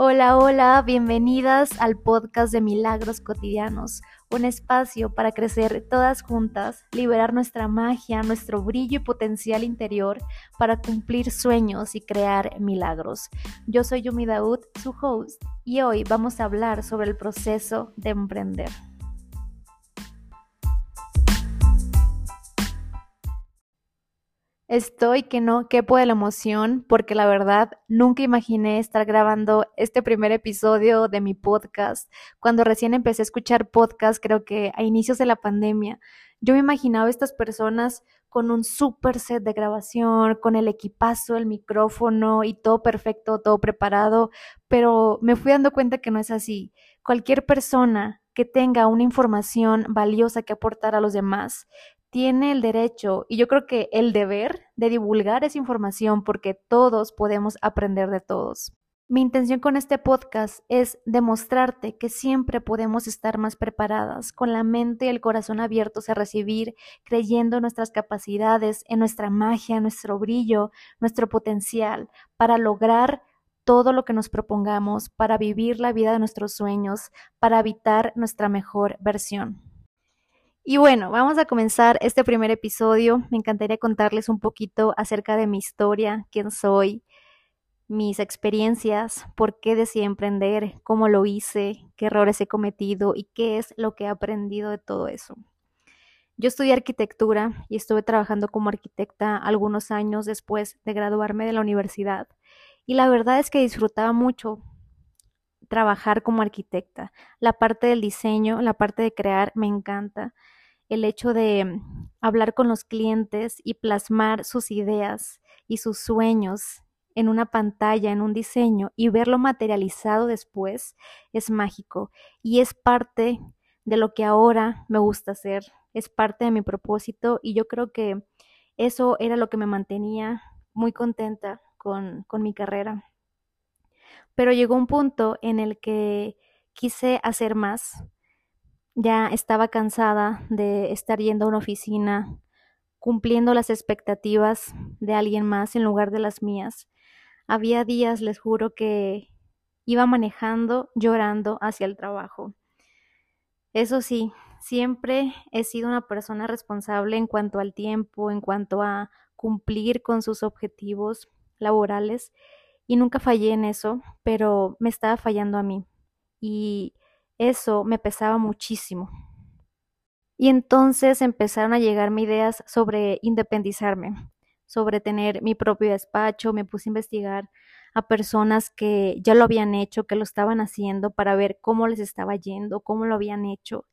Hola, hola, bienvenidas al podcast de Milagros Cotidianos, un espacio para crecer todas juntas, liberar nuestra magia, nuestro brillo y potencial interior para cumplir sueños y crear milagros. Yo soy Yumi Daud, su host, y hoy vamos a hablar sobre el proceso de emprender. Estoy que no quepo de la emoción porque la verdad nunca imaginé estar grabando este primer episodio de mi podcast. Cuando recién empecé a escuchar podcast, creo que a inicios de la pandemia, yo me imaginaba estas personas con un super set de grabación, con el equipazo, el micrófono y todo perfecto, todo preparado, pero me fui dando cuenta que no es así. Cualquier persona que tenga una información valiosa que aportar a los demás tiene el derecho y yo creo que el deber de divulgar esa información porque todos podemos aprender de todos. Mi intención con este podcast es demostrarte que siempre podemos estar más preparadas, con la mente y el corazón abiertos a recibir, creyendo en nuestras capacidades, en nuestra magia, nuestro brillo, nuestro potencial, para lograr todo lo que nos propongamos, para vivir la vida de nuestros sueños, para habitar nuestra mejor versión. Y bueno, vamos a comenzar este primer episodio. Me encantaría contarles un poquito acerca de mi historia, quién soy, mis experiencias, por qué decidí emprender, cómo lo hice, qué errores he cometido y qué es lo que he aprendido de todo eso. Yo estudié arquitectura y estuve trabajando como arquitecta algunos años después de graduarme de la universidad. Y la verdad es que disfrutaba mucho trabajar como arquitecta. La parte del diseño, la parte de crear, me encanta el hecho de mm, hablar con los clientes y plasmar sus ideas y sus sueños en una pantalla, en un diseño y verlo materializado después es mágico y es parte de lo que ahora me gusta hacer, es parte de mi propósito y yo creo que eso era lo que me mantenía muy contenta con, con mi carrera. Pero llegó un punto en el que quise hacer más, ya estaba cansada de estar yendo a una oficina, cumpliendo las expectativas de alguien más en lugar de las mías. Había días, les juro, que iba manejando, llorando hacia el trabajo. Eso sí, siempre he sido una persona responsable en cuanto al tiempo, en cuanto a cumplir con sus objetivos laborales y nunca fallé en eso, pero me estaba fallando a mí. Y eso me pesaba muchísimo. Y entonces empezaron a llegarme ideas sobre independizarme, sobre tener mi propio despacho, me puse a investigar a personas que ya lo habían hecho, que lo estaban haciendo para ver cómo les estaba yendo, cómo lo habían hecho.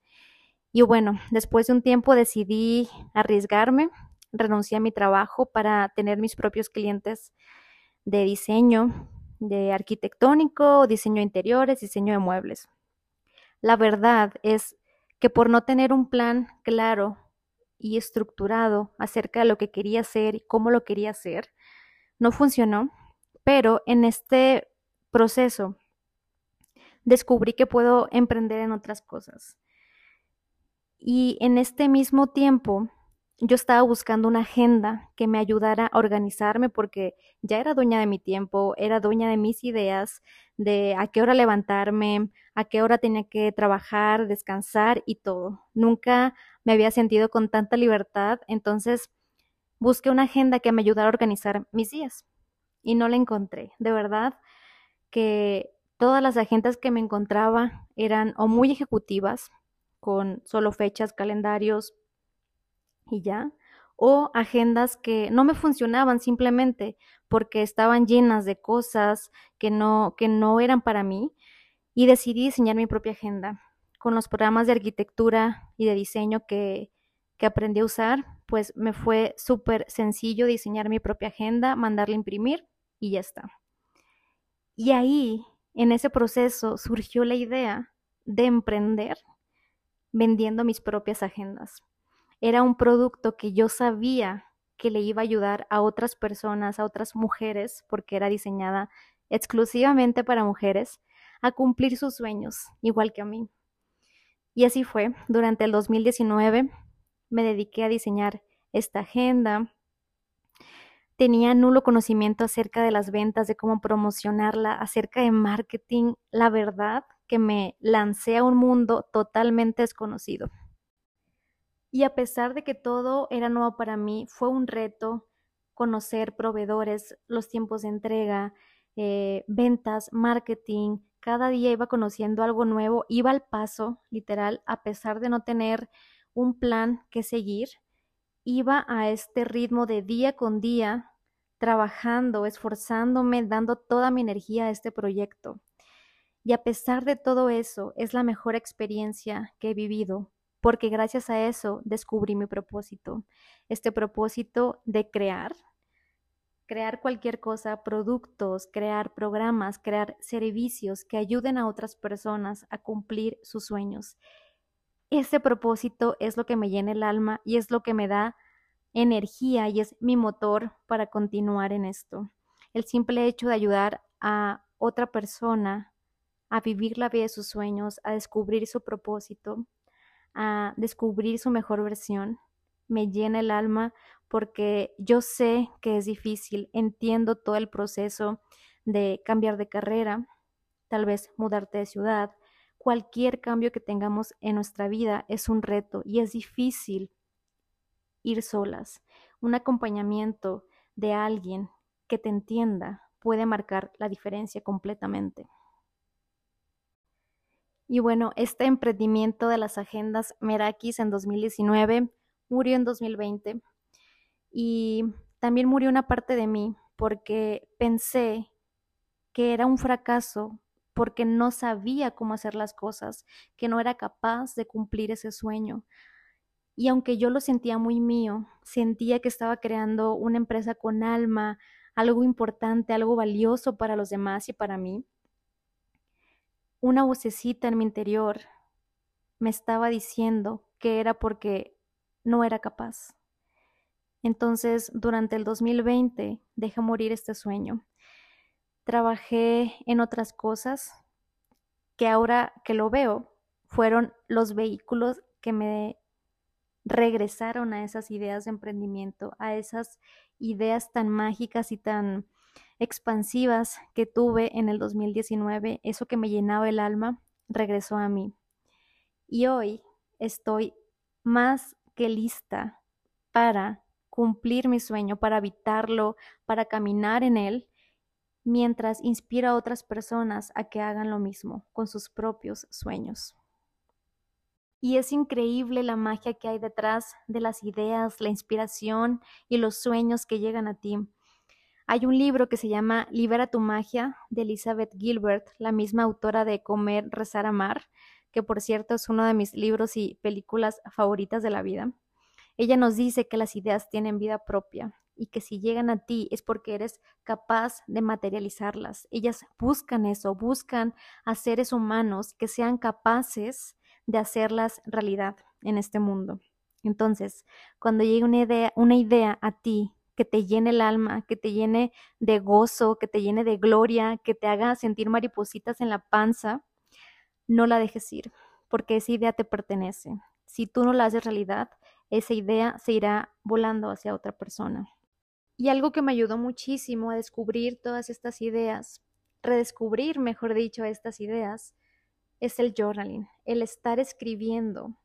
Y bueno, después de un tiempo decidí arriesgarme, renuncié a mi trabajo para tener mis propios clientes de diseño, de arquitectónico, diseño de interiores, diseño de muebles. La verdad es que por no tener un plan claro y estructurado acerca de lo que quería hacer y cómo lo quería hacer, no funcionó, pero en este proceso descubrí que puedo emprender en otras cosas. Y en este mismo tiempo yo estaba buscando una agenda que me ayudara a organizarme porque ya era dueña de mi tiempo, era dueña de mis ideas, de a qué hora levantarme, a qué hora tenía que trabajar, descansar y todo. Nunca me había sentido con tanta libertad, entonces busqué una agenda que me ayudara a organizar mis días y no la encontré. De verdad que todas las agendas que me encontraba eran o muy ejecutivas, con solo fechas, calendarios, y ya, o agendas que no me funcionaban simplemente porque estaban llenas de cosas que no, que no eran para mí y decidí diseñar mi propia agenda. Con los programas de arquitectura y de diseño que, que aprendí a usar, pues me fue súper sencillo diseñar mi propia agenda, mandarla a imprimir y ya está. Y ahí, en ese proceso, surgió la idea de emprender vendiendo mis propias agendas era un producto que yo sabía que le iba a ayudar a otras personas, a otras mujeres, porque era diseñada exclusivamente para mujeres, a cumplir sus sueños, igual que a mí. Y así fue. Durante el 2019 me dediqué a diseñar esta agenda. tenía nulo conocimiento acerca de las ventas, de cómo promocionarla, acerca de marketing, la verdad que me lancé a un mundo totalmente desconocido. Y a pesar de que todo era nuevo para mí, fue un reto conocer proveedores, los tiempos de entrega, eh, ventas, marketing. Cada día iba conociendo algo nuevo, iba al paso, literal, a pesar de no tener un plan que seguir, iba a este ritmo de día con día, trabajando, esforzándome, dando toda mi energía a este proyecto. Y a pesar de todo eso, es la mejor experiencia que he vivido, porque gracias a eso descubrí mi propósito, este propósito de crear, crear cualquier cosa, productos, crear programas, crear servicios que ayuden a otras personas a cumplir sus sueños. Ese propósito es lo que me llena el alma y es lo que me da energía y es mi motor para continuar en esto. El simple hecho de ayudar a otra persona a vivir la vida de sus sueños, a descubrir su propósito, a descubrir su mejor versión, me llena el alma porque yo sé que es difícil, entiendo todo el proceso de cambiar de carrera, tal vez mudarte de ciudad, cualquier cambio que tengamos en nuestra vida es un reto y es difícil ir solas. Un acompañamiento de alguien que te entienda puede marcar la diferencia completamente. Y bueno, este emprendimiento de las agendas Merakis en 2019 murió en 2020 y también murió una parte de mí porque pensé que era un fracaso porque no sabía cómo hacer las cosas, que no era capaz de cumplir ese sueño. Y aunque yo lo sentía muy mío, sentía que estaba creando una empresa con alma, algo importante, algo valioso para los demás y para mí, una vocecita en mi interior me estaba diciendo que era porque no era capaz. Entonces, durante el 2020 dejé morir este sueño. Trabajé en otras cosas que ahora que lo veo fueron los vehículos que me regresaron a esas ideas de emprendimiento, a esas ideas tan mágicas y tan expansivas que tuve en el 2019, eso que me llenaba el alma, regresó a mí. Y hoy estoy más que lista para cumplir mi sueño, para habitarlo, para caminar en él, mientras inspiro a otras personas a que hagan lo mismo con sus propios sueños. Y es increíble la magia que hay detrás de las ideas, la inspiración y los sueños que llegan a ti. Hay un libro que se llama Libera tu magia de Elizabeth Gilbert, la misma autora de Comer, Rezar, Amar, que por cierto es uno de mis libros y películas favoritas de la vida. Ella nos dice que las ideas tienen vida propia y que si llegan a ti es porque eres capaz de materializarlas. Ellas buscan eso, buscan a seres humanos que sean capaces de hacerlas realidad en este mundo. Entonces, cuando llegue una idea, una idea a ti que te llene el alma, que te llene de gozo, que te llene de gloria, que te haga sentir maripositas en la panza, no la dejes ir, porque esa idea te pertenece. Si tú no la haces realidad, esa idea se irá volando hacia otra persona. Y algo que me ayudó muchísimo a descubrir todas estas ideas, redescubrir, mejor dicho, estas ideas, es el journaling, el estar escribiendo.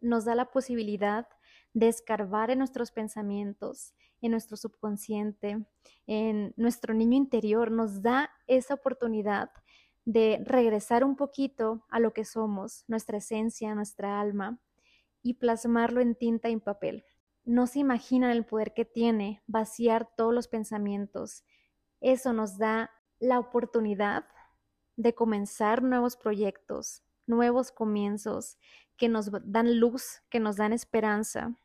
Nos da la posibilidad de escarbar en nuestros pensamientos, en nuestro subconsciente, en nuestro niño interior, nos da esa oportunidad de regresar un poquito a lo que somos, nuestra esencia, nuestra alma, y plasmarlo en tinta y papel. No se imaginan el poder que tiene vaciar todos los pensamientos. Eso nos da la oportunidad de comenzar nuevos proyectos, nuevos comienzos que nos dan luz, que nos dan esperanza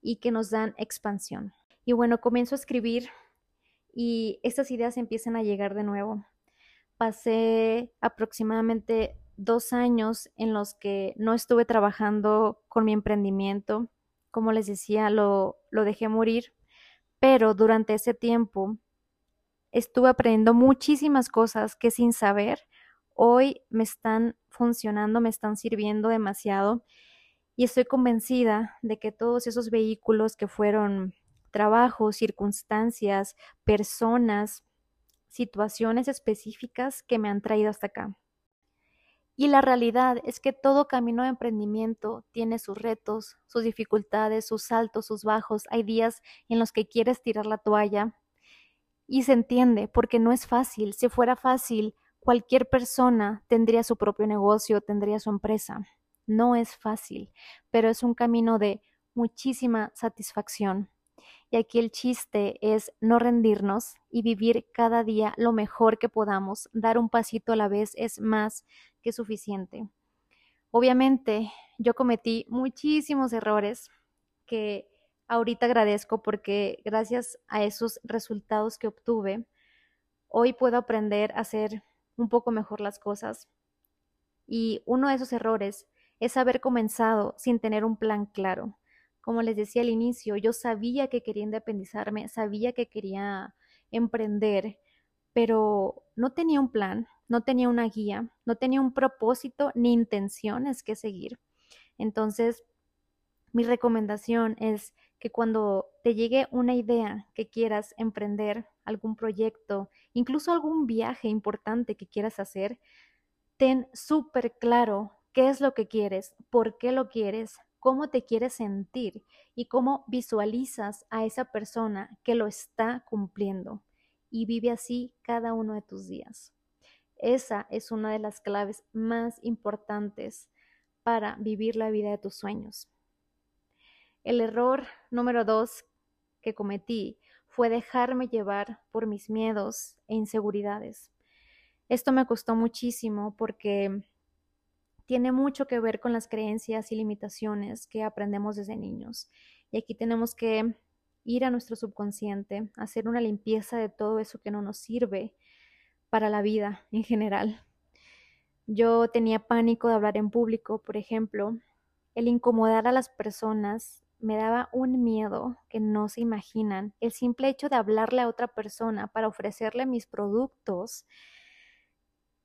y que nos dan expansión. Y bueno, comienzo a escribir y estas ideas empiezan a llegar de nuevo. Pasé aproximadamente dos años en los que no estuve trabajando con mi emprendimiento. Como les decía, lo, lo dejé morir, pero durante ese tiempo estuve aprendiendo muchísimas cosas que sin saber hoy me están funcionando, me están sirviendo demasiado y estoy convencida de que todos esos vehículos que fueron trabajos, circunstancias, personas, situaciones específicas que me han traído hasta acá. Y la realidad es que todo camino de emprendimiento tiene sus retos, sus dificultades, sus altos, sus bajos. Hay días en los que quieres tirar la toalla y se entiende porque no es fácil. Si fuera fácil, cualquier persona tendría su propio negocio, tendría su empresa. No es fácil, pero es un camino de muchísima satisfacción. Y aquí el chiste es no rendirnos y vivir cada día lo mejor que podamos. Dar un pasito a la vez es más que suficiente. Obviamente, yo cometí muchísimos errores que ahorita agradezco porque gracias a esos resultados que obtuve, hoy puedo aprender a hacer un poco mejor las cosas. Y uno de esos errores es haber comenzado sin tener un plan claro. Como les decía al inicio, yo sabía que quería independizarme, sabía que quería emprender, pero no tenía un plan, no tenía una guía, no tenía un propósito ni intenciones que seguir. Entonces, mi recomendación es que cuando te llegue una idea que quieras emprender, algún proyecto, incluso algún viaje importante que quieras hacer, ten súper claro qué es lo que quieres, por qué lo quieres, cómo te quieres sentir y cómo visualizas a esa persona que lo está cumpliendo y vive así cada uno de tus días. Esa es una de las claves más importantes para vivir la vida de tus sueños. El error número dos que cometí fue dejarme llevar por mis miedos e inseguridades. Esto me costó muchísimo porque tiene mucho que ver con las creencias y limitaciones que aprendemos desde niños. Y aquí tenemos que ir a nuestro subconsciente, hacer una limpieza de todo eso que no nos sirve para la vida en general. Yo tenía pánico de hablar en público, por ejemplo. El incomodar a las personas me daba un miedo que no se imaginan. El simple hecho de hablarle a otra persona para ofrecerle mis productos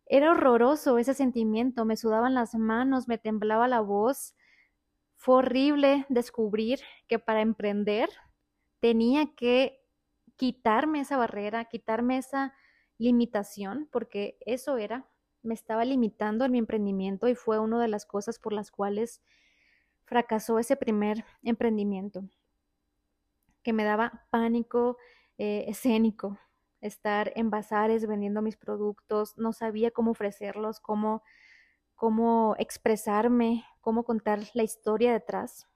era horroroso ese sentimiento, me sudaban las manos, me temblaba la voz. Fue horrible descubrir que para emprender tenía que quitarme esa barrera, quitarme esa limitación, porque eso era, me estaba limitando en mi emprendimiento y fue una de las cosas por las cuales fracasó ese primer emprendimiento, que me daba pánico eh, escénico, estar en bazares vendiendo mis productos, no sabía cómo ofrecerlos, cómo, cómo expresarme, cómo contar la historia detrás.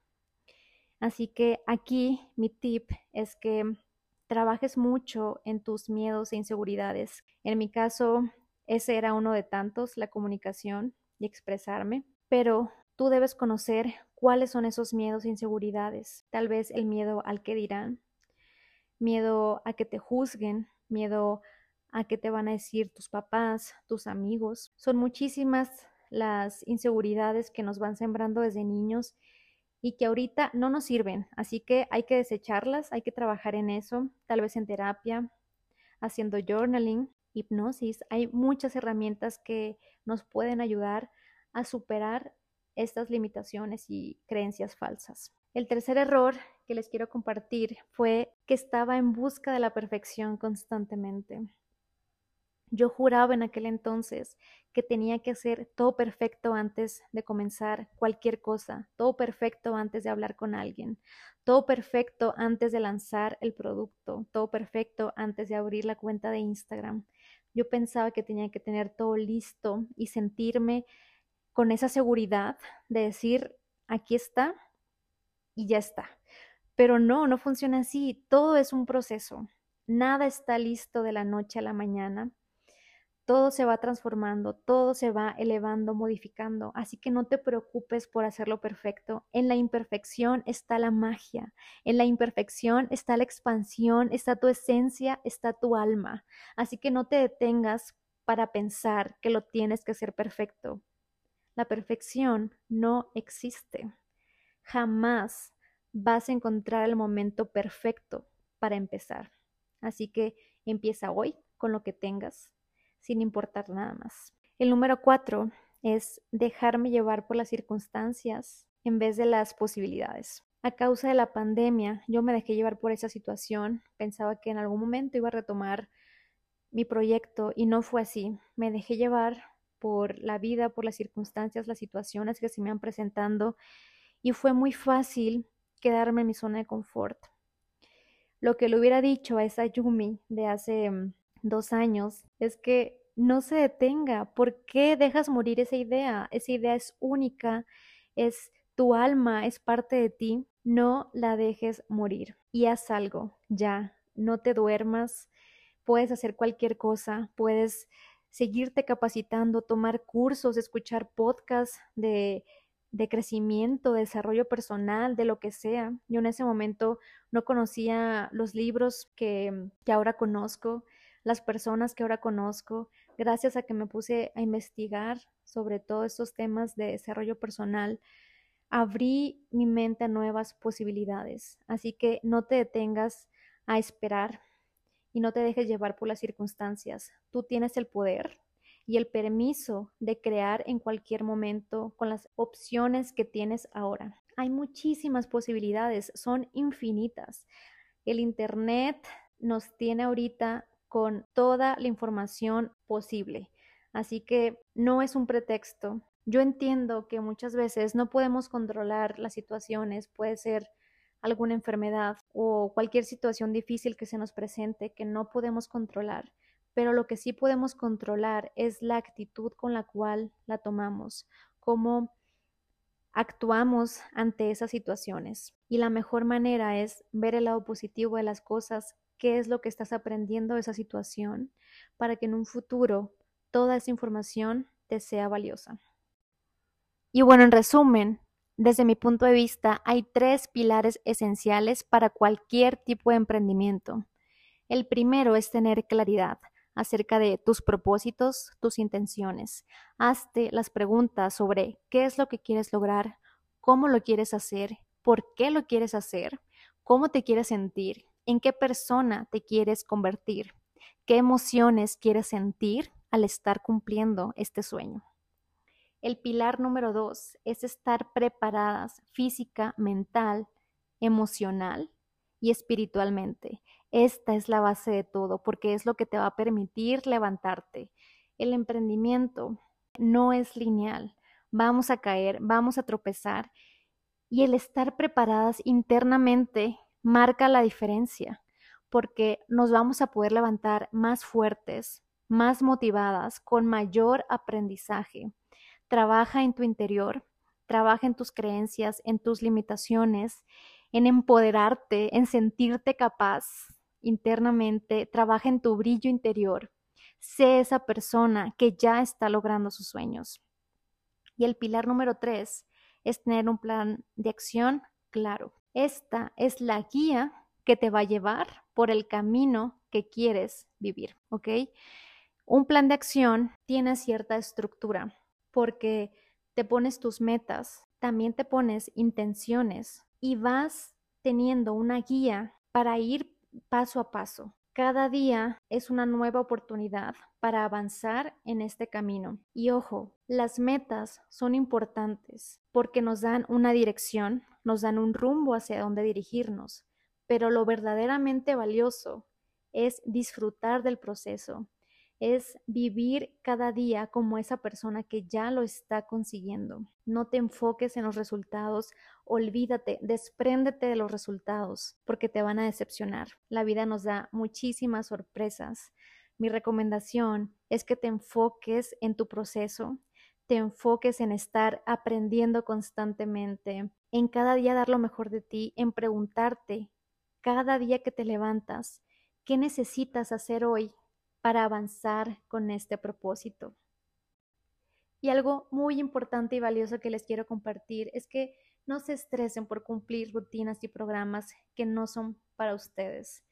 Así que aquí mi tip es que trabajes mucho en tus miedos e inseguridades. En mi caso, ese era uno de tantos, la comunicación y expresarme, pero tú debes conocer cuáles son esos miedos e inseguridades. Tal vez el miedo al que dirán, miedo a que te juzguen, miedo a qué te van a decir tus papás, tus amigos. Son muchísimas las inseguridades que nos van sembrando desde niños y que ahorita no nos sirven, así que hay que desecharlas, hay que trabajar en eso, tal vez en terapia, haciendo journaling, hipnosis. Hay muchas herramientas que nos pueden ayudar a superar estas limitaciones y creencias falsas. El tercer error que les quiero compartir fue que estaba en busca de la perfección constantemente. Yo juraba en aquel entonces que tenía que hacer todo perfecto antes de comenzar cualquier cosa, todo perfecto antes de hablar con alguien, todo perfecto antes de lanzar el producto, todo perfecto antes de abrir la cuenta de Instagram. Yo pensaba que tenía que tener todo listo y sentirme con esa seguridad de decir, aquí está y ya está. Pero no, no funciona así. Todo es un proceso. Nada está listo de la noche a la mañana. Todo se va transformando, todo se va elevando, modificando. Así que no te preocupes por hacerlo perfecto. En la imperfección está la magia. En la imperfección está la expansión, está tu esencia, está tu alma. Así que no te detengas para pensar que lo tienes que hacer perfecto. La perfección no existe. Jamás vas a encontrar el momento perfecto para empezar. Así que empieza hoy con lo que tengas, sin importar nada más. El número cuatro es dejarme llevar por las circunstancias en vez de las posibilidades. A causa de la pandemia, yo me dejé llevar por esa situación, pensaba que en algún momento iba a retomar mi proyecto y no fue así. Me dejé llevar por la vida, por las circunstancias, las situaciones que se me han presentando y fue muy fácil quedarme en mi zona de confort. Lo que le hubiera dicho a esa Yumi de hace mm, dos años es que no se detenga. ¿Por qué dejas morir esa idea? Esa idea es única, es tu alma, es parte de ti. No la dejes morir y haz algo ya. No te duermas. Puedes hacer cualquier cosa. Puedes seguirte capacitando, tomar cursos, escuchar podcasts de de crecimiento, de desarrollo personal, de lo que sea. Yo en ese momento no conocía los libros que, que ahora conozco, las personas que ahora conozco, gracias a que me puse a investigar sobre todos estos temas de desarrollo personal, abrí mi mente a nuevas posibilidades. Así que no te detengas a esperar y no te dejes llevar por las circunstancias. Tú tienes el poder, y el permiso de crear en cualquier momento con las opciones que tienes ahora. Hay muchísimas posibilidades, son infinitas. El Internet nos tiene ahorita con toda la información posible. Así que no es un pretexto. Yo entiendo que muchas veces no podemos controlar las situaciones, puede ser alguna enfermedad o cualquier situación difícil que se nos presente que no podemos controlar pero lo que sí podemos controlar es la actitud con la cual la tomamos, cómo actuamos ante esas situaciones. Y la mejor manera es ver el lado positivo de las cosas, qué es lo que estás aprendiendo de esa situación, para que en un futuro toda esa información te sea valiosa. Y bueno, en resumen, desde mi punto de vista, hay tres pilares esenciales para cualquier tipo de emprendimiento. El primero es tener claridad acerca de tus propósitos, tus intenciones. Hazte las preguntas sobre qué es lo que quieres lograr, cómo lo quieres hacer, por qué lo quieres hacer, cómo te quieres sentir, en qué persona te quieres convertir, qué emociones quieres sentir al estar cumpliendo este sueño. El pilar número dos es estar preparadas física, mental, emocional y espiritualmente. Esta es la base de todo porque es lo que te va a permitir levantarte. El emprendimiento no es lineal. Vamos a caer, vamos a tropezar y el estar preparadas internamente marca la diferencia porque nos vamos a poder levantar más fuertes, más motivadas, con mayor aprendizaje. Trabaja en tu interior, trabaja en tus creencias, en tus limitaciones, en empoderarte, en sentirte capaz, internamente, trabaja en tu brillo interior. Sé esa persona que ya está logrando sus sueños. Y el pilar número tres es tener un plan de acción claro. Esta es la guía que te va a llevar por el camino que quieres vivir, ¿ok? Un plan de acción tiene cierta estructura porque te pones tus metas, también te pones intenciones y vas teniendo una guía para ir paso a paso. Cada día es una nueva oportunidad para avanzar en este camino. Y ojo, las metas son importantes porque nos dan una dirección, nos dan un rumbo hacia dónde dirigirnos, pero lo verdaderamente valioso es disfrutar del proceso, es vivir cada día como esa persona que ya lo está consiguiendo. No te enfoques en los resultados, olvídate, despréndete de los resultados porque te van a decepcionar. La vida nos da muchísimas sorpresas. Mi recomendación es que te enfoques en tu proceso, te enfoques en estar aprendiendo constantemente, en cada día dar lo mejor de ti, en preguntarte cada día que te levantas, ¿qué necesitas hacer hoy para avanzar con este propósito. Y algo muy importante y valioso que les quiero compartir es que no se estresen por cumplir rutinas y programas que no son para ustedes.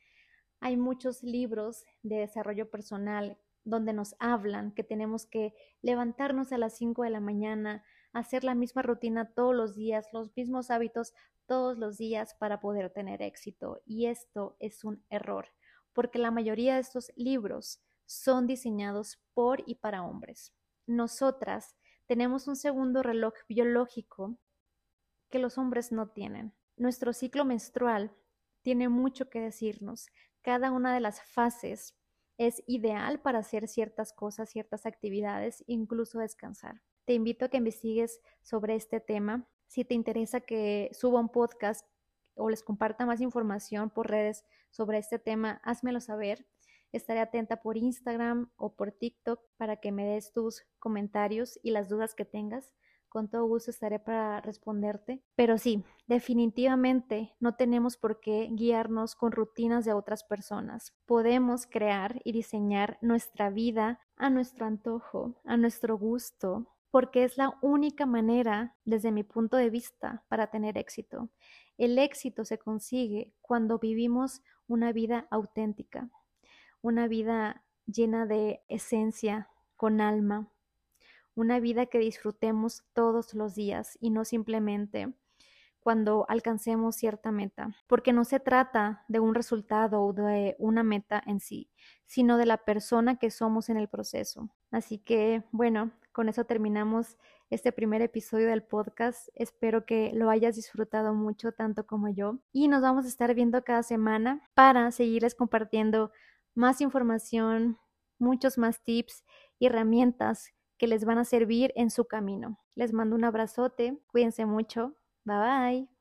Hay muchos libros de desarrollo personal donde nos hablan que tenemos que levantarnos a las 5 de la mañana, hacer la misma rutina todos los días, los mismos hábitos todos los días para poder tener éxito. Y esto es un error porque la mayoría de estos libros son diseñados por y para hombres. Nosotras tenemos un segundo reloj biológico que los hombres no tienen. nuestro ciclo menstrual tiene mucho que decirnos. Cada una de las fases es ideal para hacer ciertas cosas, ciertas actividades, incluso descansar. Te invito a que investigues sobre este tema. Si te interesa que suba un podcast o les comparta más información por redes sobre este tema, házmelo saber. Estaré atenta por Instagram o por TikTok para que me des tus comentarios y las dudas que tengas. Con todo gusto estaré para responderte. Pero sí, definitivamente no tenemos por qué guiarnos con rutinas de otras personas. Podemos crear y diseñar nuestra vida a nuestro antojo, a nuestro gusto, porque es la única manera, desde mi punto de vista, para tener éxito. El éxito se consigue cuando vivimos una vida auténtica, una vida llena de esencia, con alma, una vida que disfrutemos todos los días y no simplemente cuando alcancemos cierta meta, porque no se trata de un resultado o de una meta en sí, sino de la persona que somos en el proceso. Así que, bueno, con eso terminamos este primer episodio del podcast. Espero que lo hayas disfrutado mucho, tanto como yo. Y nos vamos a estar viendo cada semana para seguirles compartiendo más información, muchos más tips y herramientas que les van a servir en su camino. Les mando un abrazote, cuídense mucho, bye bye.